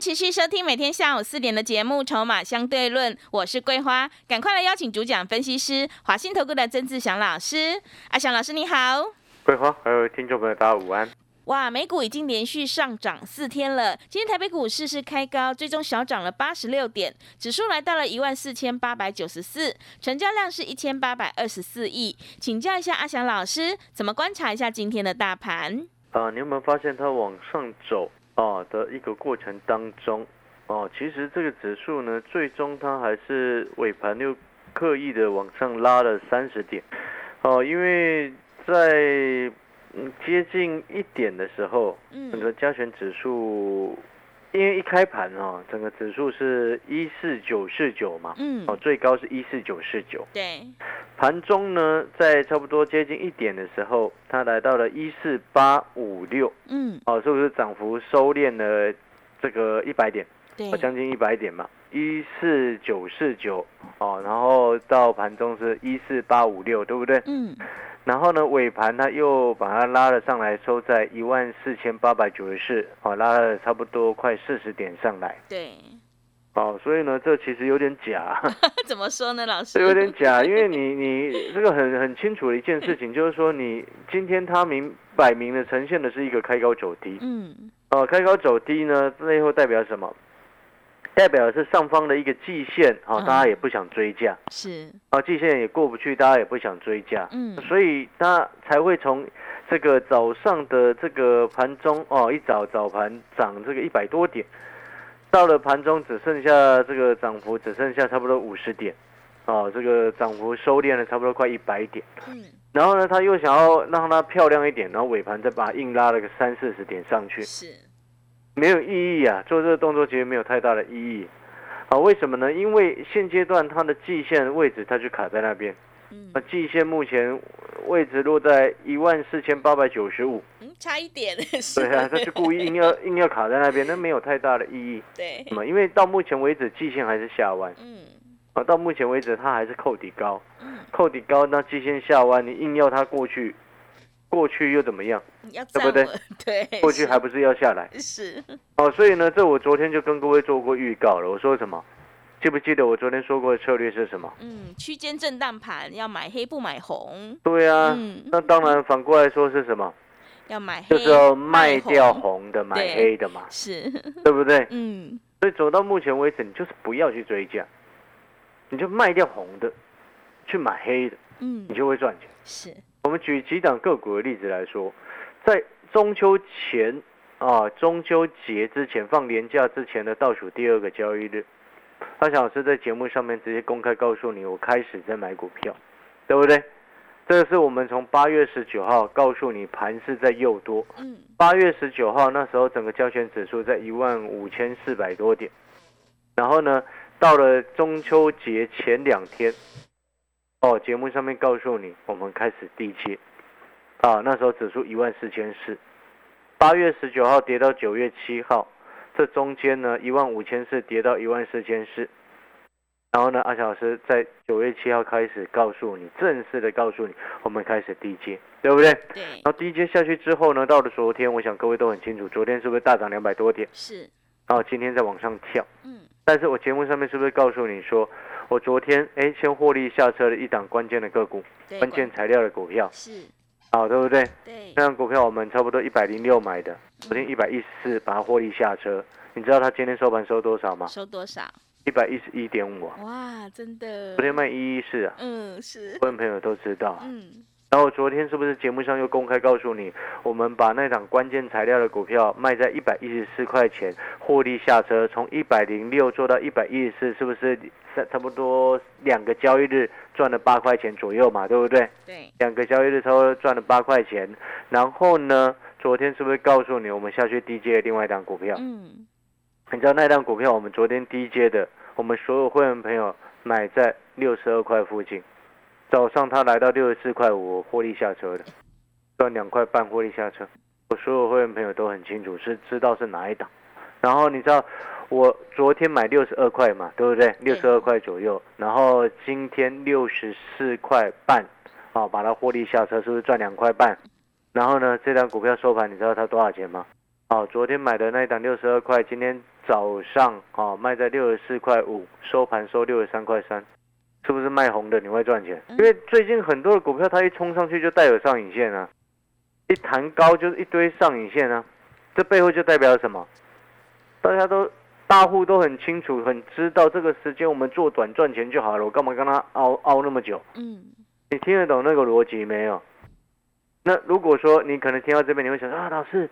持续收听每天下午四点的节目《筹码相对论》，我是桂花，赶快来邀请主讲分析师华信投顾的曾志祥老师。阿祥老师你好，桂花还有听众朋友大家午安。哇，美股已经连续上涨四天了。今天台北股市是开高，最终小涨了八十六点，指数来到了一万四千八百九十四，成交量是一千八百二十四亿。请教一下阿翔老师，怎么观察一下今天的大盘？啊，你有没有发现它往上走啊的一个过程当中，哦，其实这个指数呢，最终它还是尾盘又刻意的往上拉了三十点，哦，因为在嗯，接近一点的时候，整个加权指数，因为一开盘哦，整个指数是一四九四九嘛，嗯，哦，最高是一四九四九，对，盘中呢，在差不多接近一点的时候，它来到了一四八五六，嗯，哦，是不是涨幅收敛了这个一百点？对，将近一百点嘛，一四九四九，哦，然后到盘中是一四八五六，对不对？嗯。然后呢，尾盘它又把它拉了上来，收在一万四千八百九十四，哦，拉了差不多快四十点上来。对，哦，所以呢，这其实有点假。怎么说呢，老师？有点假，因为你 你这个很很清楚的一件事情，就是说你今天它明摆明的呈现的是一个开高走低。嗯。哦，开高走低呢，最后代表什么？代表的是上方的一个季线啊，大家也不想追价，是。啊，季线也过不去，大家也不想追价，嗯，所以它才会从这个早上的这个盘中哦，一早早盘涨这个一百多点，到了盘中只剩下这个涨幅只剩下差不多五十点，哦，这个涨幅收敛了差不多快一百点，嗯，然后呢，他又想要让它漂亮一点，然后尾盘再把它硬拉了个三四十点上去，是。没有意义啊，做这个动作其实没有太大的意义，啊，为什么呢？因为现阶段它的季线位置它就卡在那边，嗯，啊，季线目前位置落在一万四千八百九十五，嗯，差一点，对啊，他是故意硬要 硬要卡在那边，那没有太大的意义，对，什么？因为到目前为止季线还是下弯，嗯，啊，到目前为止它还是扣底高，嗯，扣底高，那季线下弯，你硬要它过去。过去又怎么样？对不对？对，过去还不是要下来？是。哦，所以呢，这我昨天就跟各位做过预告了。我说什么？记不记得我昨天说过的策略是什么？嗯，区间震荡盘要买黑不买红。对啊。嗯。那当然反过来说是什么？要买黑。就是要卖掉红的，买黑的嘛。是。对不对？嗯。所以走到目前为止，你就是不要去追价，你就卖掉红的，去买黑的。嗯。你就会赚钱。是。我们举几档个股的例子来说，在中秋前啊，中秋节之前放年假之前的倒数第二个交易日，阿翔老师在节目上面直接公开告诉你，我开始在买股票，对不对？这是我们从八月十九号告诉你盘是在右多，嗯，八月十九号那时候整个交权指数在一万五千四百多点，然后呢，到了中秋节前两天。哦，节目上面告诉你，我们开始低接，啊，那时候指数一万四千四，八月十九号跌到九月七号，这中间呢一万五千四跌到一万四千四，然后呢，阿小老师在九月七号开始告诉你，正式的告诉你，我们开始低接，对不对？对。然后低接下去之后呢，到了昨天，我想各位都很清楚，昨天是不是大涨两百多点？是。然后今天再往上跳，嗯。但是我节目上面是不是告诉你说？我昨天哎，先获利下车的一档关键的个股，关键材料的股票是，好对不对？对，那档股票我们差不多一百零六买的，昨天一百一十四把它获利下车，你知道它今天收盘收多少吗？收多少？一百一十一点五。哇，真的。昨天卖一一四啊。嗯，是。问朋友都知道。嗯。然后昨天是不是节目上又公开告诉你，我们把那档关键材料的股票卖在一百一十四块钱，获利下车，从一百零六做到一百一十四，是不是差差不多两个交易日赚了八块钱左右嘛？对不对？对，两个交易日差不多赚了八块钱。然后呢，昨天是不是告诉你，我们下去低阶另外一档股票？嗯，你知道那档股票我们昨天低阶的？我们所有会员朋友买在六十二块附近，早上它来到六十四块五，获利下车的，赚两块半获利下车。我所有会员朋友都很清楚，是知道是哪一档。然后你知道我昨天买六十二块嘛，对不对？六十二块左右，然后今天六十四块半，啊，把它获利下车，是不是赚两块半？然后呢，这张股票收盘，你知道它多少钱吗？哦，昨天买的那一档六十二块，今天早上哦卖在六十四块五，收盘收六十三块三，是不是卖红的你会赚钱？因为最近很多的股票它一冲上去就带有上影线啊，一弹高就是一堆上影线啊，这背后就代表什么？大家都大户都很清楚，很知道这个时间我们做短赚钱就好了，我干嘛跟他熬熬那么久？嗯，你听得懂那个逻辑没有？那如果说你可能听到这边，你会想说啊，老师，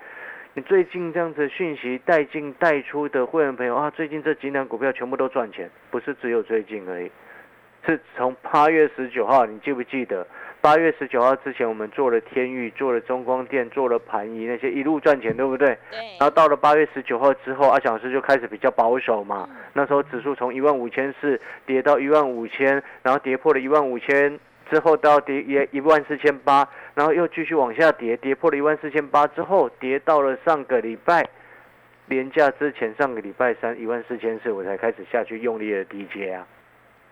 你最近这样子讯息带进带出的会员朋友啊，最近这几档股票全部都赚钱，不是只有最近而已，是从八月十九号，你记不记得？八月十九号之前，我们做了天域，做了中光电，做了盘仪那些一路赚钱，对不对？对。然后到了八月十九号之后，阿强老师就开始比较保守嘛。那时候指数从一万五千四跌到一万五千，然后跌破了一万五千。之后到跌也一万四千八，然后又继续往下跌，跌破了一万四千八之后，跌到了上个礼拜廉价之前，上个礼拜三一万四千四，我才开始下去用力的低接啊，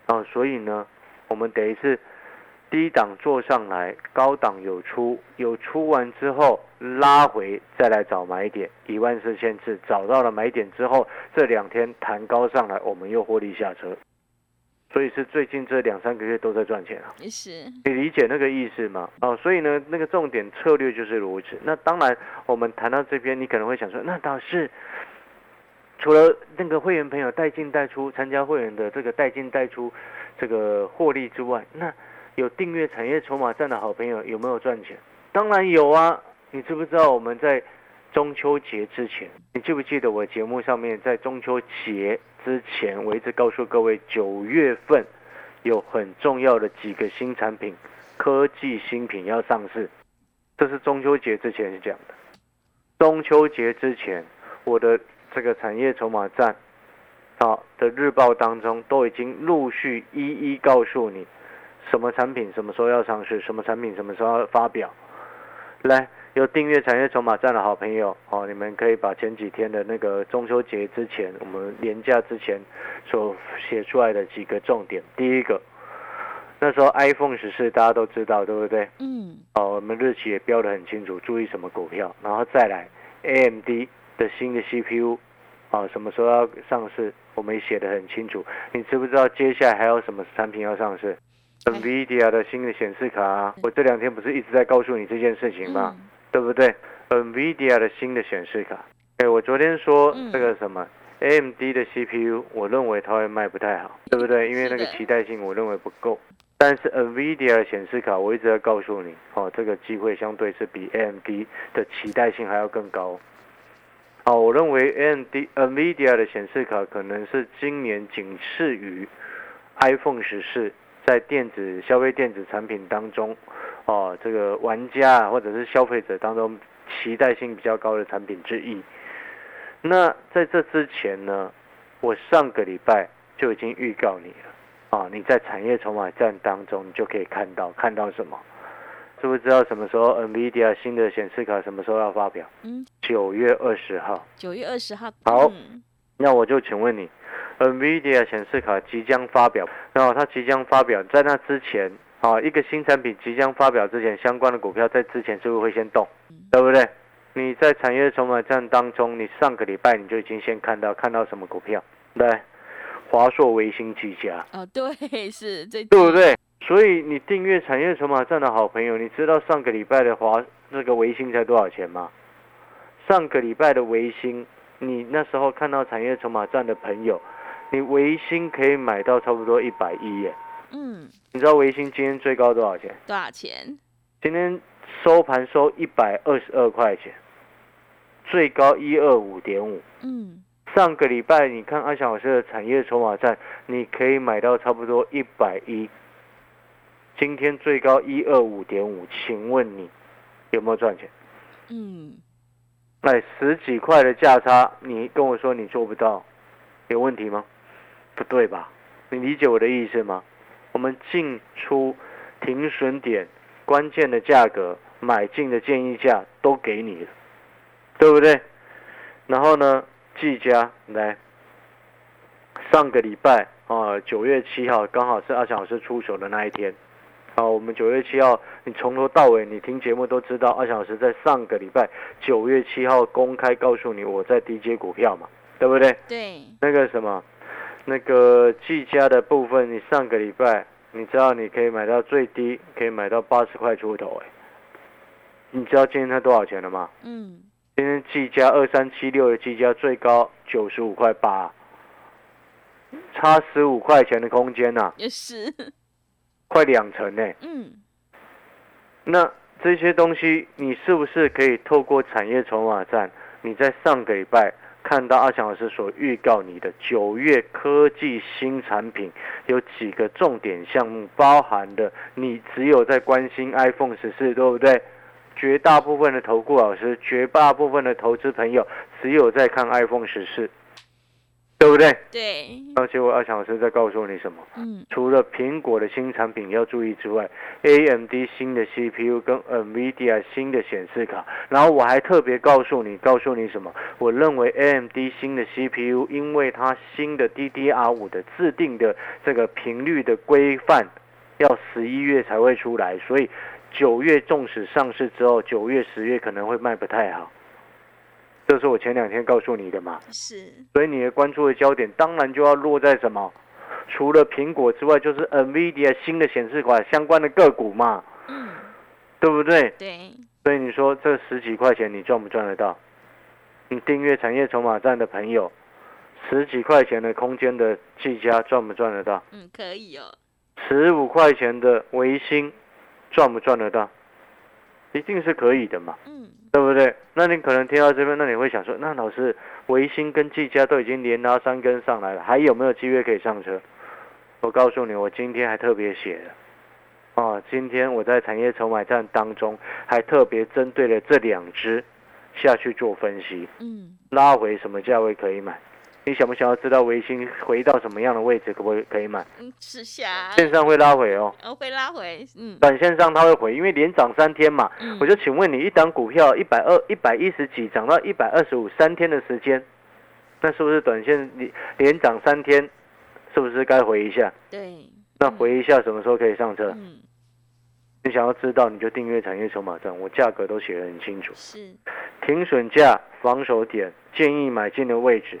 哦，所以呢，我们等于是低档做上来，高档有出，有出完之后拉回，再来找买点，一万四千次找到了买点之后，这两天弹高上来，我们又获利下车。所以是最近这两三个月都在赚钱啊，是，你理解那个意思吗？哦，所以呢，那个重点策略就是如此。那当然，我们谈到这边，你可能会想说，那倒是除了那个会员朋友带进带出参加会员的这个带进带出这个获利之外，那有订阅产业筹码站的好朋友有没有赚钱？当然有啊，你知不知道我们在？中秋节之前，你记不记得我节目上面在中秋节之前，我一直告诉各位，九月份有很重要的几个新产品、科技新品要上市。这是中秋节之前是讲的。中秋节之前，我的这个产业筹码站啊的日报当中，都已经陆续一一告诉你，什么产品什么时候要上市，什么产品什么时候要发表。来。有订阅产业筹码站的好朋友哦，你们可以把前几天的那个中秋节之前，我们年假之前所写出来的几个重点。第一个，那时候 iPhone 十四大家都知道，对不对？嗯。哦，我们日期也标得很清楚，注意什么股票，然后再来 AMD 的新的 CPU 啊，什么时候要上市，我们也写的很清楚。你知不知道接下来还有什么产品要上市？NVIDIA 的新的显示卡，我这两天不是一直在告诉你这件事情吗？对不对？NVIDIA 的新的显示卡，哎，我昨天说这个什么 AMD 的 CPU，我认为它会卖不太好，对不对？因为那个期待性我认为不够。但是 NVIDIA 的显示卡，我一直在告诉你，哦，这个机会相对是比 AMD 的期待性还要更高。啊，我认为 AMD NVIDIA 的显示卡可能是今年仅次于 iPhone 十四在电子消费电子产品当中。哦，这个玩家或者是消费者当中期待性比较高的产品之一。那在这之前呢，我上个礼拜就已经预告你了。啊，你在产业筹码站当中，你就可以看到看到什么？知不知道什么时候 NVIDIA 新的显示卡什么时候要发表？嗯，九月二十号。九月二十号。好，那我就请问你，NVIDIA 显示卡即将发表，然后它即将发表，在那之前。啊，一个新产品即将发表之前，相关的股票在之前是不是会先动？对不对？你在产业筹码战当中，你上个礼拜你就已经先看到看到什么股票？对，华硕、微星、技嘉。哦，对，是这，对不对？所以你订阅产业筹码站的好朋友，你知道上个礼拜的华那个维新才多少钱吗？上个礼拜的维新，你那时候看到产业筹码站的朋友，你维新可以买到差不多一百亿耶。嗯，你知道维新今天最高多少钱？多少钱？今天收盘收一百二十二块钱，最高一二五点五。嗯，上个礼拜你看阿翔老师的产业筹码站，你可以买到差不多一百一，今天最高一二五点五，请问你有没有赚钱？嗯，那十几块的价差，你跟我说你做不到，有问题吗？不对吧？你理解我的意思吗？我们进出停损点、关键的价格、买进的建议价都给你了，对不对？然后呢，技嘉来，上个礼拜啊，九月七号刚好是阿强老师出手的那一天。啊，我们九月七号，你从头到尾你听节目都知道，阿强老师在上个礼拜九月七号公开告诉你我在低阶股票嘛，对不对？对。那个什么？那个技嘉的部分，你上个礼拜你知道你可以买到最低，可以买到八十块出头哎。你知道今天它多少钱了吗？嗯。今天技嘉二三七六的技嘉最高九十五块八，差十五块钱的空间呐。也是。快两成呢。嗯。那这些东西，你是不是可以透过产业筹码战？你在上个礼拜。看到阿强老师所预告你的九月科技新产品有几个重点项目，包含的你只有在关心 iPhone 十四，对不对？绝大部分的投顾老师，绝大部分的投资朋友，只有在看 iPhone 十四。对不对？对。而且我阿强老师在告诉你什么？嗯。除了苹果的新产品要注意之外，AMD 新的 CPU 跟 NVIDIA 新的显示卡，然后我还特别告诉你，告诉你什么？我认为 AMD 新的 CPU，因为它新的 DDR5 的制定的这个频率的规范，要十一月才会出来，所以九月纵使上市之后，九月、十月可能会卖不太好。这是我前两天告诉你的嘛？是。所以你的关注的焦点当然就要落在什么？除了苹果之外，就是 NVIDIA 新的显示款相关的个股嘛。嗯。对不对？对。所以你说这十几块钱你赚不赚得到？你订阅产业筹码站的朋友，十几块钱的空间的技嘉赚不赚得到？嗯，可以哦。十五块钱的维新赚不赚得到？一定是可以的嘛。嗯。对不对？那你可能听到这边，那你会想说，那老师，维新跟技嘉都已经连拉三根上来了，还有没有机会可以上车？我告诉你，我今天还特别写了，啊，今天我在产业筹码站当中还特别针对了这两只下去做分析，嗯，拉回什么价位可以买？你想不想要知道维新回到什么样的位置可不可以可以买？嗯，是下线上会拉回哦，哦会拉回，嗯，短线上它会回，因为连涨三天嘛。我就请问你，一档股票一百二一百一十几涨到一百二十五，三天的时间，那是不是短线连连涨三天，是不是该回一下？对，那回一下什么时候可以上车？嗯，你想要知道你就订阅产业筹码站，我价格都写得很清楚，是停损价、防守点、建议买进的位置。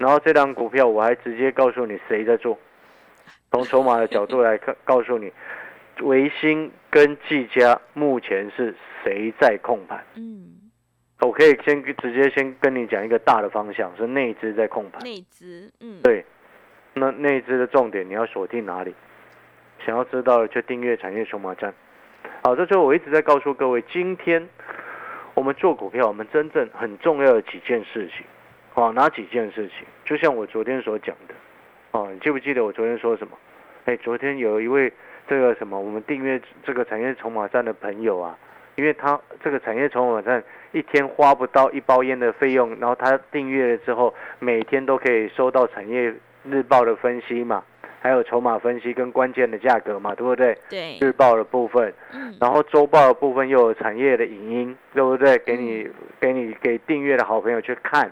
然后这张股票我还直接告诉你谁在做，从筹码的角度来看，告诉你，维新跟技嘉目前是谁在控盘？嗯，我可以先直接先跟你讲一个大的方向，是内资在控盘。内资，嗯，对，那内资的重点你要锁定哪里？想要知道的就订阅产业筹码站。好，这就我一直在告诉各位，今天我们做股票，我们真正很重要的几件事情。哦，哪几件事情？就像我昨天所讲的，哦，你记不记得我昨天说什么？哎，昨天有一位这个什么，我们订阅这个产业筹码站的朋友啊，因为他这个产业筹码站一天花不到一包烟的费用，然后他订阅了之后，每天都可以收到产业日报的分析嘛。还有筹码分析跟关键的价格嘛，对不对？对。日报的部分，嗯，然后周报的部分又有产业的影音，对不对？给你给你给订阅的好朋友去看，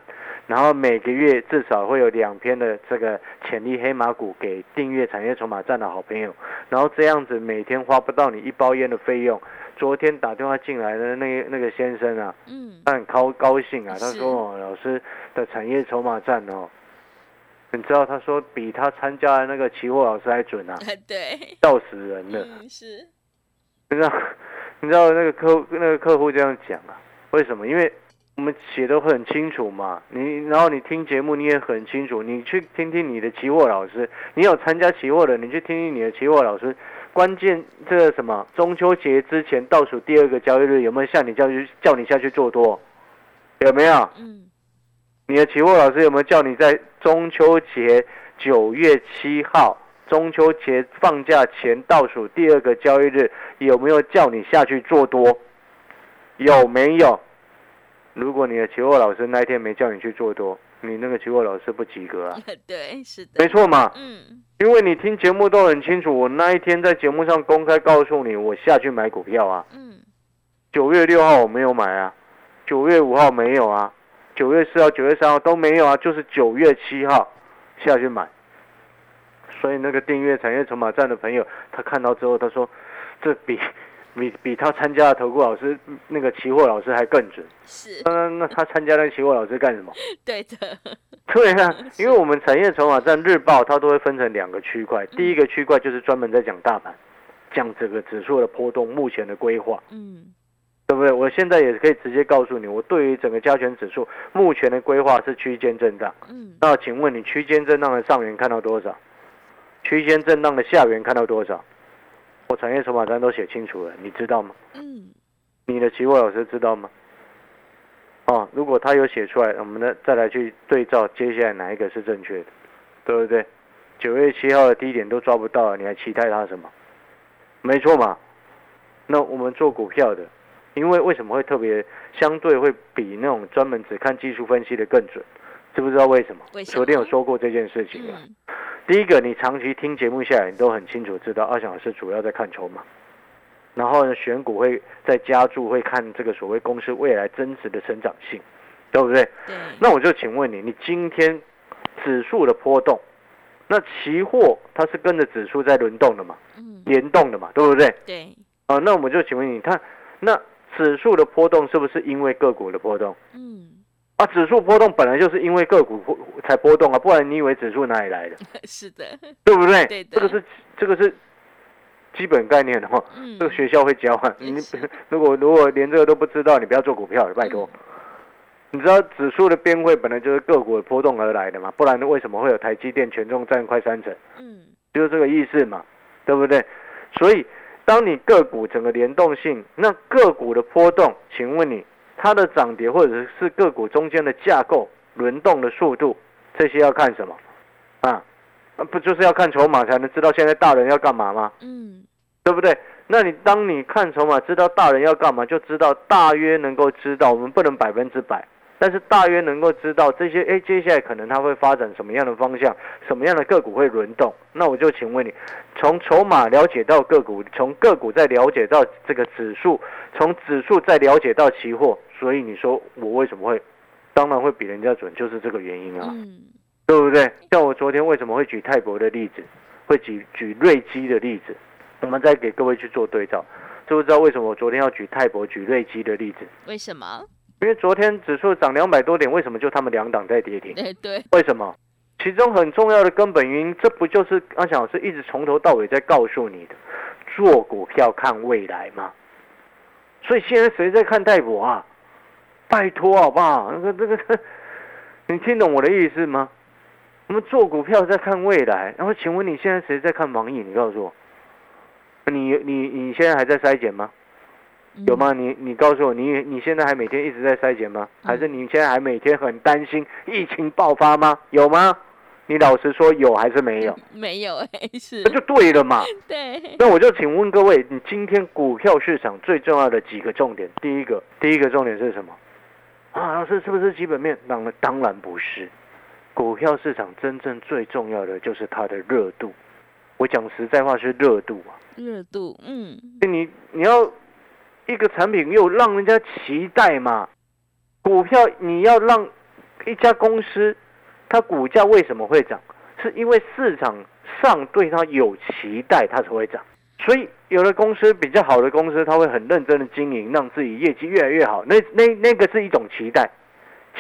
然后每个月至少会有两篇的这个潜力黑马股给订阅产业筹码站的好朋友，然后这样子每天花不到你一包烟的费用。昨天打电话进来的那那个先生啊，嗯，他很高高兴啊，他说哦，老师的产业筹码站哦。你知道他说比他参加的那个期货老师还准啊？对，笑死人了。嗯，是。你知道，你知道那个客那个客户这样讲啊？为什么？因为我们写的很清楚嘛。你然后你听节目你也很清楚，你去听听你的期货老师，你有参加期货的，你去听听你的期货老师。关键这个什么？中秋节之前倒数第二个交易日有没有向你叫去叫你下去做多？有没有？嗯。你的期货老师有没有叫你在中秋节九月七号中秋节放假前倒数第二个交易日有没有叫你下去做多？有没有？如果你的期货老师那一天没叫你去做多，你那个期货老师不及格啊，对，是的，没错嘛，嗯，因为你听节目都很清楚，我那一天在节目上公开告诉你，我下去买股票啊，嗯，九月六号我没有买啊，九月五号没有啊，九月四号、九月三号都没有啊，就是九月七号下去买。所以那个订阅产业筹码站的朋友，他看到之后，他说，这比比比他参加的投顾老师那个期货老师还更准。是，那那他参加那个期货老师干什么？对的，对啊，因为我们产业筹码站日报它都会分成两个区块，第一个区块就是专门在讲大盘，讲这个指数的波动目前的规划。嗯，对不对？我现在也可以直接告诉你，我对于整个加权指数目前的规划是区间震荡。嗯，那请问你区间震荡的上缘看到多少？区间震荡的下缘看到多少？我产业筹码单都写清楚了，你知道吗？嗯，你的期货老师知道吗？哦，如果他有写出来，我们呢再来去对照接下来哪一个是正确的，对不对？九月七号的低点都抓不到，你还期待它什么？没错嘛。那我们做股票的，因为为什么会特别相对会比那种专门只看技术分析的更准？知不知道为什么？为什么昨天有说过这件事情了。嗯，第一个，你长期听节目下来，你都很清楚知道，二小老师主要在看筹码，然后呢，选股会在加注，会看这个所谓公司未来增值的成长性，对不对？对，那我就请问你，你今天指数的波动，那期货它是跟着指数在轮动的嘛，嗯，联动的嘛，对不对？对，啊，那我们就请问你看，那指数的波动是不是因为个股的波动？嗯，啊，指数波动本来就是因为个股波才波动啊，不然你以为指数哪里来的？是的，对不对？这个是这个是基本概念的话，嗯，这个学校会教啊。你 如果如果连这个都不知道，你不要做股票了，拜托。你知道指数的编汇本来就是个股的波动而来的嘛，不然为什么会有台积电权重占快三成？嗯，就是这个意思嘛，对不对？所以当你个股整个联动性，那个股的波动，请问你它的涨跌或者是个股中间的架构轮动的速度，这些要看什么啊？啊，不就是要看筹码才能知道现在大人要干嘛吗？嗯，对不对？那你当你看筹码，知道大人要干嘛，就知道大约能够知道，我们不能百分之百，但是大约能够知道这些，哎，接下来可能它会发展什么样的方向，什么样的个股会轮动。那我就请问你，从筹码了解到个股，从个股再了解到这个指数，从指数再了解到期货，所以你说我为什么会，当然会比人家准，就是这个原因啊。嗯，对不对？像我昨天为什么会举泰博的例子，会举举瑞基的例子，我们再给各位去做对照，知不知道为什么我昨天要举泰博、举瑞基的例子？为什么？因为昨天指数涨两百多点，为什么就他们两档在跌停？对对，为什么？其中很重要的根本原因，这不就是阿翔老师一直从头到尾在告诉你的，做股票看未来吗？所以现在谁在看泰博啊？拜托好不好？那个那个，你听懂我的意思吗？我们做股票在看未来，然后请问你现在谁在看网易？你告诉我，你你你现在还在筛检吗？嗯有？吗？你你告诉我，你你现在还每天一直在筛检吗？还是你现在还每天很担心疫情爆发吗？有吗？你老实说，有还是没有？没有哎，是那，就对了嘛。对，那我就请问各位，你今天股票市场最重要的几个重点，第一个，第一个重点是什么？啊，老师是不是基本面？当然当然不是。股票市场真正最重要的就是它的热度。我讲实在话是热度啊。热度，嗯，你你要一个产品又让人家期待嘛？股票你要让一家公司，它股价为什么会涨？是因为市场上对它有期待，它才会涨。所以有的公司比较好的公司，它会很认真的经营，让自己业绩越来越好。那那那个是一种期待，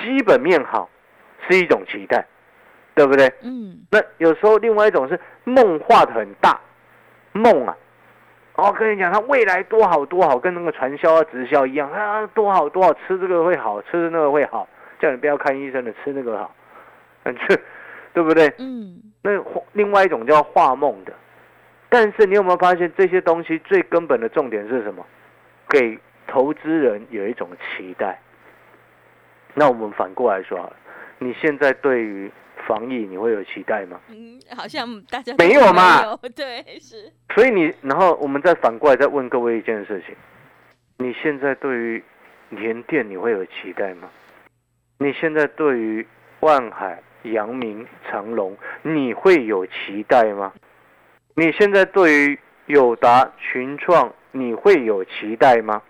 基本面好是一种期待，对不对？嗯，那有时候另外一种是梦画的很大，梦啊，哦，跟你讲，它未来多好多好，跟那个传销啊、直销一样啊，多好多好，吃这个会好，吃那个会好，叫你不要看医生的，吃那个好，嗯，这对不对？嗯，那另外一种叫画梦的，但是你有没有发现这些东西最根本的重点是什么？给投资人有一种期待。那我们反过来说好了，你现在对于防疫你会有期待吗？嗯，好像大家没有嘛对，是，所以你，然后我们再反过来再问各位一件事情：你现在对于联电你会有期待吗？你现在对于万海、阳明、长隆，你会有期待吗？你现在对于友达、群创，你会有期待吗？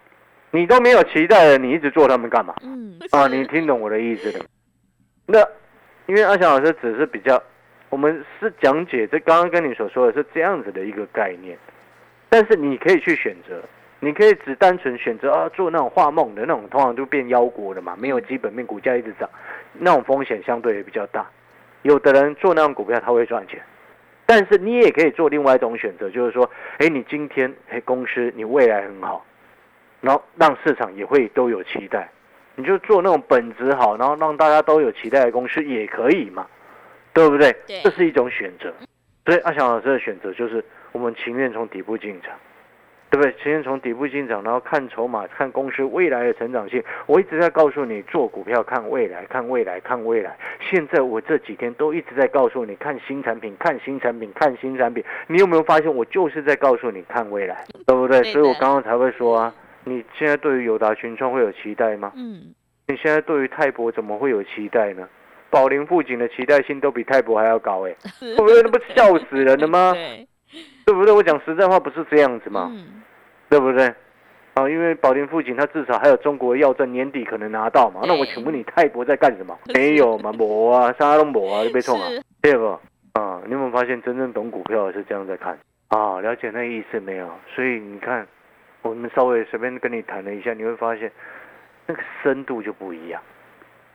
你都没有期待了，你一直做他们干嘛？嗯，啊，你听懂我的意思了？那因为阿翔老师只是比较，我们是讲解这刚刚跟你所说的是这样子的一个概念，但是你可以去选择，你可以只单纯选择啊做那种画梦的那种，通常就变妖国了嘛，没有基本面，股价一直涨，那种风险相对也比较大。有的人做那种股票他会赚钱，但是你也可以做另外一种选择，就是说，哎，你今天哎公司你未来很好，然后让市场也会都有期待。你就做那种本质好，然后让大家都有期待的公司也可以嘛，对不对？对这是一种选择。所以阿翔老师的选择就是，我们情愿从底部进场，对不对？情愿从底部进场，然后看筹码，看公司未来的成长性。我一直在告诉你，做股票看未来，看未来，看未来。现在我这几天都一直在告诉你，看新产品，看新产品，看新产品。你有没有发现，我就是在告诉你看未来，对不对？对所以我刚刚才会说啊。你现在对于友达群创会有期待吗？嗯，你现在对于泰博怎么会有期待呢？宝林富锦的期待性都比泰博还要高哎、会 不会那不笑死人了吗？对，对不对？我讲实在话，不是这样子嘛？嗯，对不对？啊，因为宝林富锦它至少还有中国药证年底可能拿到嘛。那我请问你泰博在干什么？没有嘛，磨啊，啥都磨啊，就被冲啊，是对不？啊，你有没有发现真正懂股票的是这样在看啊？了解那意思没有？所以你看，我们稍微随便跟你谈了一下，你会发现那个深度就不一样。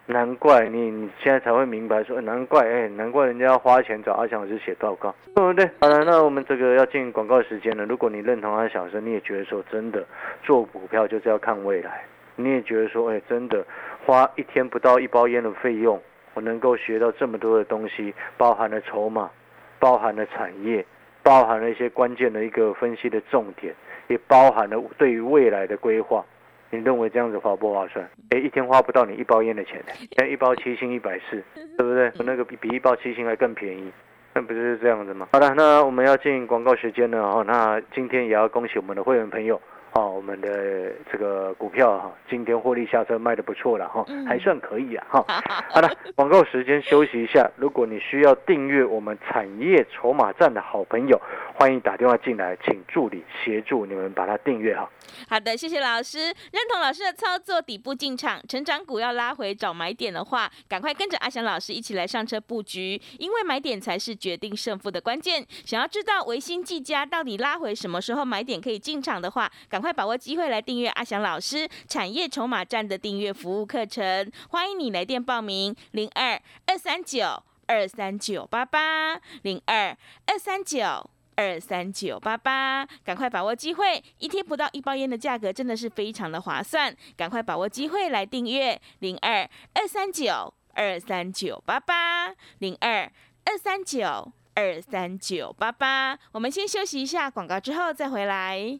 难怪你你现在才会明白说，难怪哎，难怪人家要花钱找阿翔老师写报告，对不对？好了，那我们这个要进广告时间了。如果你认同阿翔老师，你也觉得说真的做股票就是要看未来，你也觉得说，哎，真的花一天不到一包烟的费用，我能够学到这么多的东西，包含了筹码，包含了产业，包含了一些关键的一个分析的重点，也包含了对于未来的规划。你认为这样子划不划算？哎，一天花不到你一包烟的钱，现在一包七星一百四，对不对？那个比比一包七星还更便宜，那不就是这样子吗？好了，那我们要进广告时间了哦。那今天也要恭喜我们的会员朋友。哦，我们的这个股票哈，今天获利下车卖的不错了哈，嗯还算可以啊哈。好了，广告时间休息一下。如果你需要订阅我们产业筹码站的好朋友，欢迎打电话进来，请助理协助你们把它订阅哈。好的，谢谢老师。认同老师的操作，底部进场，成长股要拉回找买点的话，赶快跟着阿翔老师一起来上车布局，因为买点才是决定胜负的关键。想要知道维新技嘉到底拉回什么时候买点可以进场的话，赶快把握机会来订阅阿翔老师产业筹码站的订阅服务课程，欢迎你来电报名零二二三九二三九八八零二二三九。二三九八八，赶快把握机会！一天不到一包烟的价格真的是非常的划算，赶快把握机会来订阅零二二三九二三九八八零二二三九二三九八八。我们先休息一下广告，之后再回来。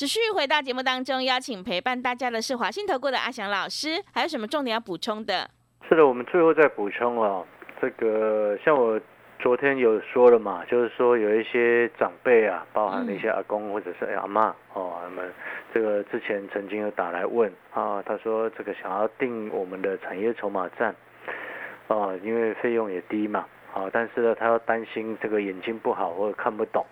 持续回到节目当中，邀请陪伴大家的是华信投顾的阿翔老师，还有什么重点要补充的？是的，我们最后再补充哦，这个像我昨天有说了嘛，就是说有一些长辈啊，包含了一些阿公或者是阿妈哦，他们这个之前曾经有打来问啊，他说这个想要订我们的产业筹码站啊，因为费用也低嘛，啊，但是呢，他要担心这个眼睛不好或者看不懂，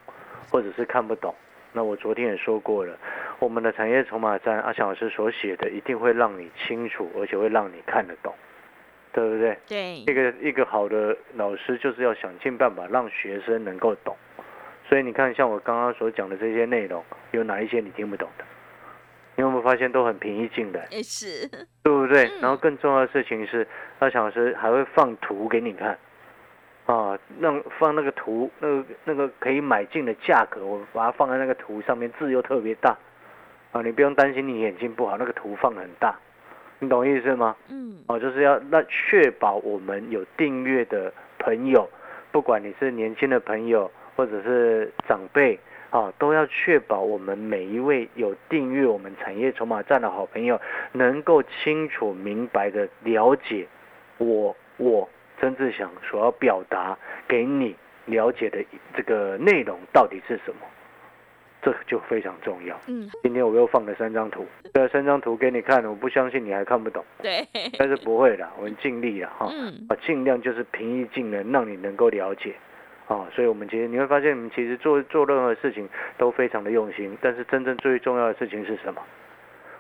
或者是看不懂。那我昨天也说过了，我们的产业筹码站，阿强老师所写的一定会让你清楚，而且会让你看得懂，对不对？对一，个一个好的老师就是要想尽办法让学生能够懂。所以你看，像我刚刚所讲的这些内容，有哪一些你听不懂的？你有没有发现都很平易近人，也是，对不对？嗯然后更重要的事情是，阿强老师还会放图给你看，啊，那放那个图，那个那个可以买进的价格，我把它放在那个图上面，字又特别大，啊，你不用担心你眼睛不好，那个图放很大，你懂意思吗？嗯，哦，就是要那确保我们有订阅的朋友，不管你是年轻的朋友或者是长辈啊，都要确保我们每一位有订阅我们产业筹码站的好朋友，能够清楚明白的了解我我曾志祥所要表达给你了解的这个内容到底是什么，这就非常重要。嗯，今天我又放了三张图，这三张图给你看，我不相信你还看不懂。对，但是不会的，我们尽力了哈，尽量就是平易近人，让你能够了解，啊，所以我们其实你会发现，我们其实做做任何事情都非常的用心，但是真正最重要的事情是什么？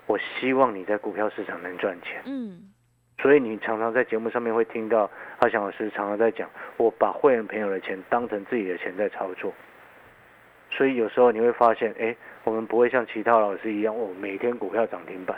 我希望你在股票市场能赚钱，嗯，所以你常常在节目上面会听到阿翔老师常常在讲，我把会员朋友的钱当成自己的钱在操作，所以有时候你会发现，哎，我们不会像其他老师一样，哦，每天股票涨停板，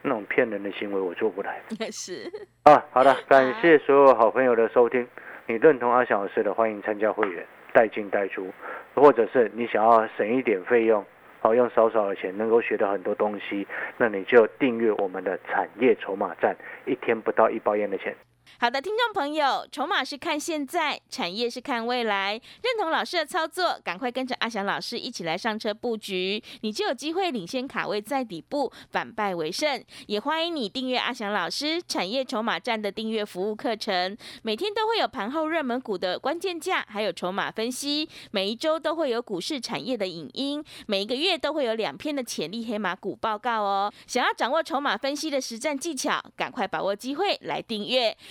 那种骗人的行为我做不来。是，啊，好的，感谢所有好朋友的收听。你认同阿翔老师的，欢迎参加会员，带进带出，或者是你想要省一点费用，好用少少的钱能够学到很多东西，那你就订阅我们的产业筹码站，一天不到一包烟的钱。好的，听众朋友，筹码是看现在，产业是看未来。认同老师的操作，赶快跟着阿翔老师一起来上车布局，你就有机会领先卡位在底部，反败为胜。也欢迎你订阅阿翔老师产业筹码站的订阅服务课程，每天都会有盘后热门股的关键价，还有筹码分析，每一周都会有股市产业的影音，每一个月都会有两篇的潜力黑马股报告哦。想要掌握筹码分析的实战技巧，赶快把握机会来订阅。